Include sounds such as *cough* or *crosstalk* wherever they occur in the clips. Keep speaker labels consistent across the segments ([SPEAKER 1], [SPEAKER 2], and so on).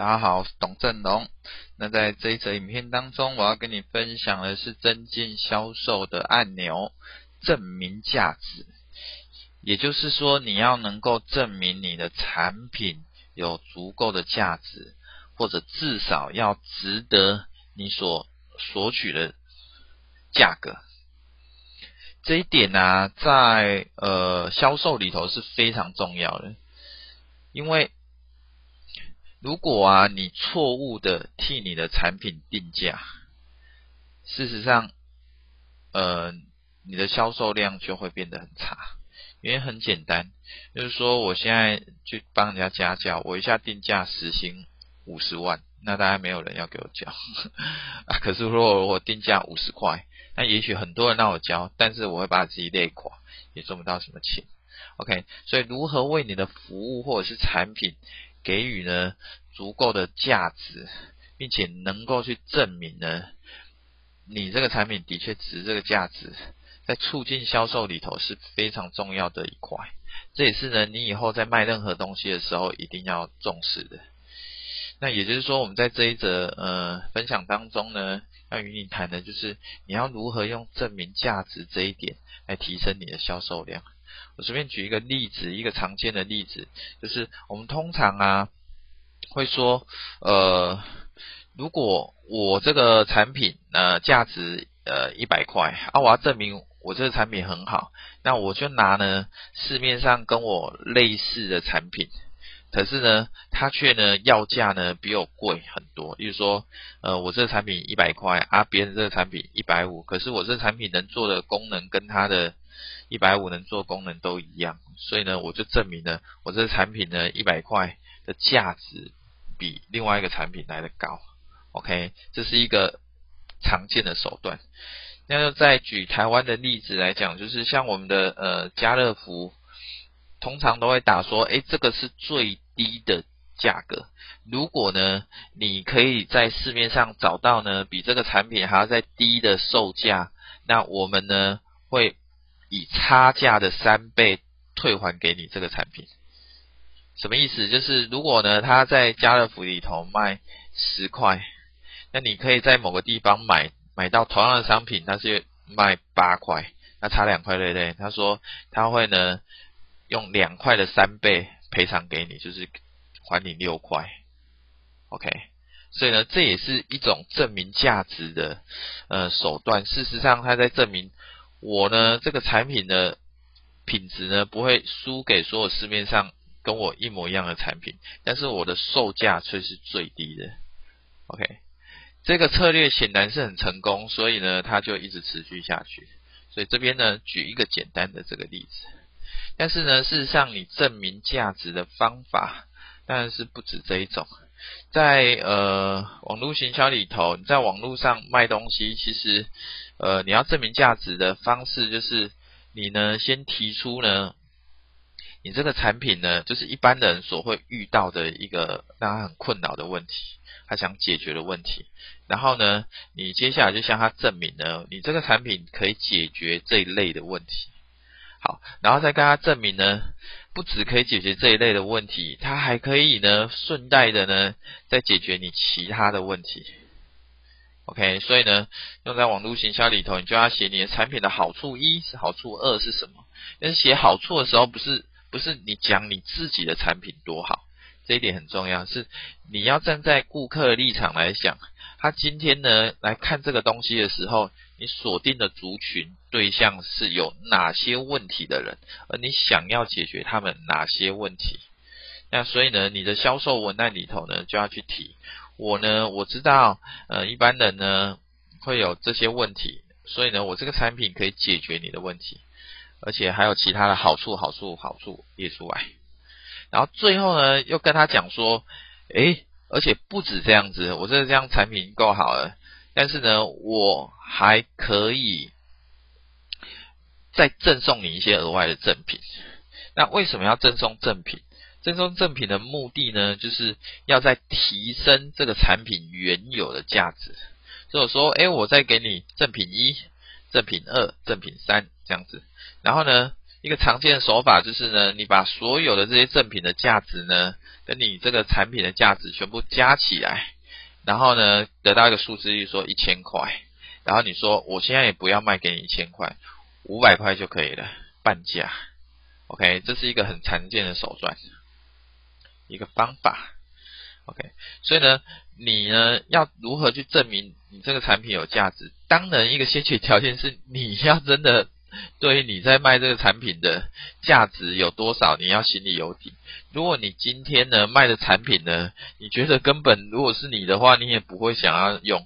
[SPEAKER 1] 大家好，我是董振龙。那在这一则影片当中，我要跟你分享的是增进销售的按钮——证明价值。也就是说，你要能够证明你的产品有足够的价值，或者至少要值得你所索取的价格。这一点呢、在呃销售里头是非常重要的，因为如果啊你错误的替你的产品定价，事实上，呃你的销售量就会变得很差。原因很简单，就是说我现在去帮人家加价，我一下定价时薪五十万，那当然没有人要给我交。*laughs* 可是如果我定价五十块。那也许很多人让我交，但是我会把自己累垮，也赚不到什么钱。OK，所以如何为你的服务或者是产品给予呢足够的价值，并且能够去证明呢你这个产品的确值这个价值，在促进销售里头是非常重要的一块。这也是呢你以后在卖任何东西的时候一定要重视的。那也就是说，我们在这一则呃分享当中呢，要与你谈的就是你要如何用证明价值这一点来提升你的销售量。我随便举一个例子，一个常见的例子，就是我们通常啊会说，呃，如果我这个产品呃价值呃一百块啊，我要证明我这个产品很好，那我就拿呢市面上跟我类似的产品。可是呢，它却呢要价呢比我贵很多。例如说，呃，我这个产品一百块啊，别人这个产品一百五，可是我这个产品能做的功能跟它的一百五能做功能都一样，所以呢，我就证明了我这个产品呢一百块的价值比另外一个产品来得高。OK，这是一个常见的手段。那就再举台湾的例子来讲，就是像我们的呃家乐福。通常都会打说，诶，这个是最低的价格。如果呢，你可以在市面上找到呢，比这个产品还要再低的售价，那我们呢，会以差价的三倍退还给你这个产品。什么意思？就是如果呢，他在家乐福里头卖十块，那你可以在某个地方买买到同样的商品，他是卖八块，那差两块，对不对？他说他会呢。用两块的三倍赔偿给你，就是还你六块，OK。所以呢，这也是一种证明价值的呃手段。事实上，他在证明我呢这个产品的品质呢不会输给所有市面上跟我一模一样的产品，但是我的售价却是最低的，OK。这个策略显然是很成功，所以呢，它就一直持续下去。所以这边呢，举一个简单的这个例子。但是呢，事实上，你证明价值的方法当然是不止这一种。在呃网络行销里头，你在网络上卖东西，其实呃你要证明价值的方式，就是你呢先提出呢，你这个产品呢，就是一般人所会遇到的一个让他很困扰的问题，他想解决的问题。然后呢，你接下来就向他证明呢，你这个产品可以解决这一类的问题。好，然后再跟他证明呢，不只可以解决这一类的问题，它还可以呢，顺带的呢，再解决你其他的问题。OK，所以呢，用在网络行销里头，你就要写你的产品的好处一是好处二是什么？但是写好处的时候，不是不是你讲你自己的产品多好，这一点很重要，是你要站在顾客的立场来想，他今天呢来看这个东西的时候。你锁定的族群对象是有哪些问题的人，而你想要解决他们哪些问题？那所以呢，你的销售文案里头呢，就要去提我呢，我知道呃一般人呢会有这些问题，所以呢，我这个产品可以解决你的问题，而且还有其他的好处、好处、好处列出来。然后最后呢，又跟他讲说，诶，而且不止这样子，我这这样产品够好了。但是呢，我还可以再赠送你一些额外的赠品。那为什么要赠送赠品？赠送赠品的目的呢，就是要在提升这个产品原有的价值。所以说，诶，我再给你赠品一、赠品二、赠品三这样子。然后呢，一个常见的手法就是呢，你把所有的这些赠品的价值呢，跟你这个产品的价值全部加起来，然后呢，得到一个数字，例如说一千块，然后你说我现在也不要卖给你一千块，五百块就可以了，半价。OK，这是一个很常见的手段，一个方法。OK，所以呢，你呢要如何去证明你这个产品有价值？当然，一个先决条件是你要真的对于你在卖这个产品的价值有多少，你要心里有底。如果你今天呢卖的产品呢，你觉得根本如果是你的话，你也不会想要用，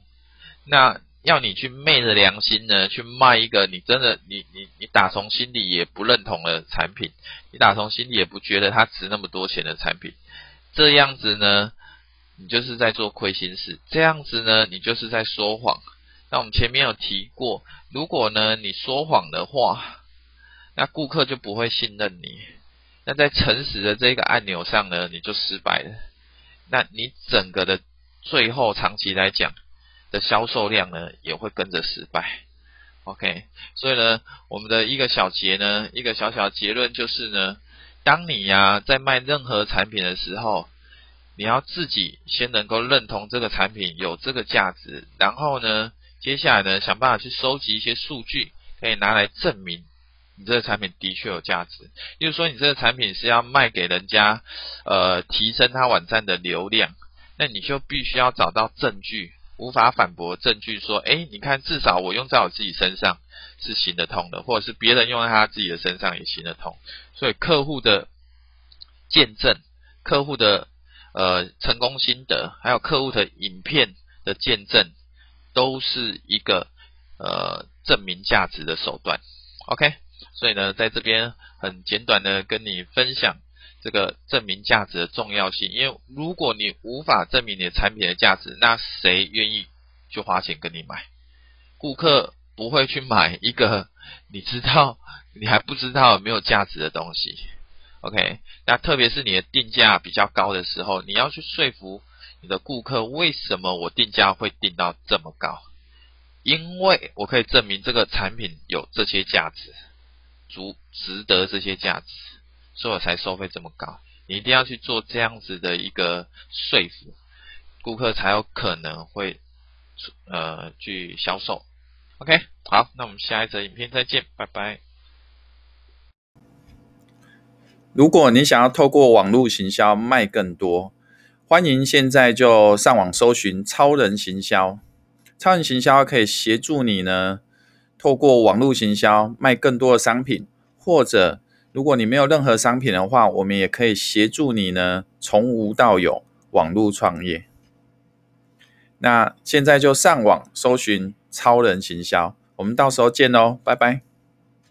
[SPEAKER 1] 那要你去昧着良心呢去卖一个你真的你你你打从心里也不认同的产品，你打从心里也不觉得它值那么多钱的产品，这样子呢？你就是在做亏心事，这样子呢，你就是在说谎。那我们前面有提过，如果呢你说谎的话，那顾客就不会信任你。那在诚实的这个按钮上呢，你就失败了。那你整个的最后长期来讲的销售量呢，也会跟着失败。OK，所以呢，我们的一个小结呢，一个小小的结论就是呢，当你呀、在卖任何产品的时候，你要自己先能够认同这个产品有这个价值，然后呢，接下来呢，想办法去收集一些数据，可以拿来证明你这个产品的确有价值。就是说，你这个产品是要卖给人家，呃，提升他网站的流量，那你就必须要找到证据，无法反驳证据，说，诶，你看，至少我用在我自己身上是行得通的，或者是别人用在他自己的身上也行得通。所以，客户的见证，客户的。呃，成功心得，还有客户的影片的见证，都是一个呃证明价值的手段。OK，所以呢，在这边很简短的跟你分享这个证明价值的重要性。因为如果你无法证明你的产品的价值，那谁愿意去花钱跟你买？顾客不会去买一个 *laughs* 你知道你还不知道有没有价值的东西。OK，那特别是你的定价比较高的时候，你要去说服你的顾客，为什么我定价会定到这么高？因为我可以证明这个产品有这些价值，足值得这些价值，所以我才收费这么高。你一定要去做这样子的一个说服，顾客才有可能会呃去销售。OK，好，那我们下一则影片再见，拜拜。
[SPEAKER 2] 如果你想要透过网络行销卖更多，欢迎现在就上网搜寻超人行销。超人行销可以协助你呢，透过网络行销卖更多的商品，或者如果你没有任何商品的话，我们也可以协助你呢，从无到有网络创业。那现在就上网搜寻超人行销，我们到时候见喽，拜拜。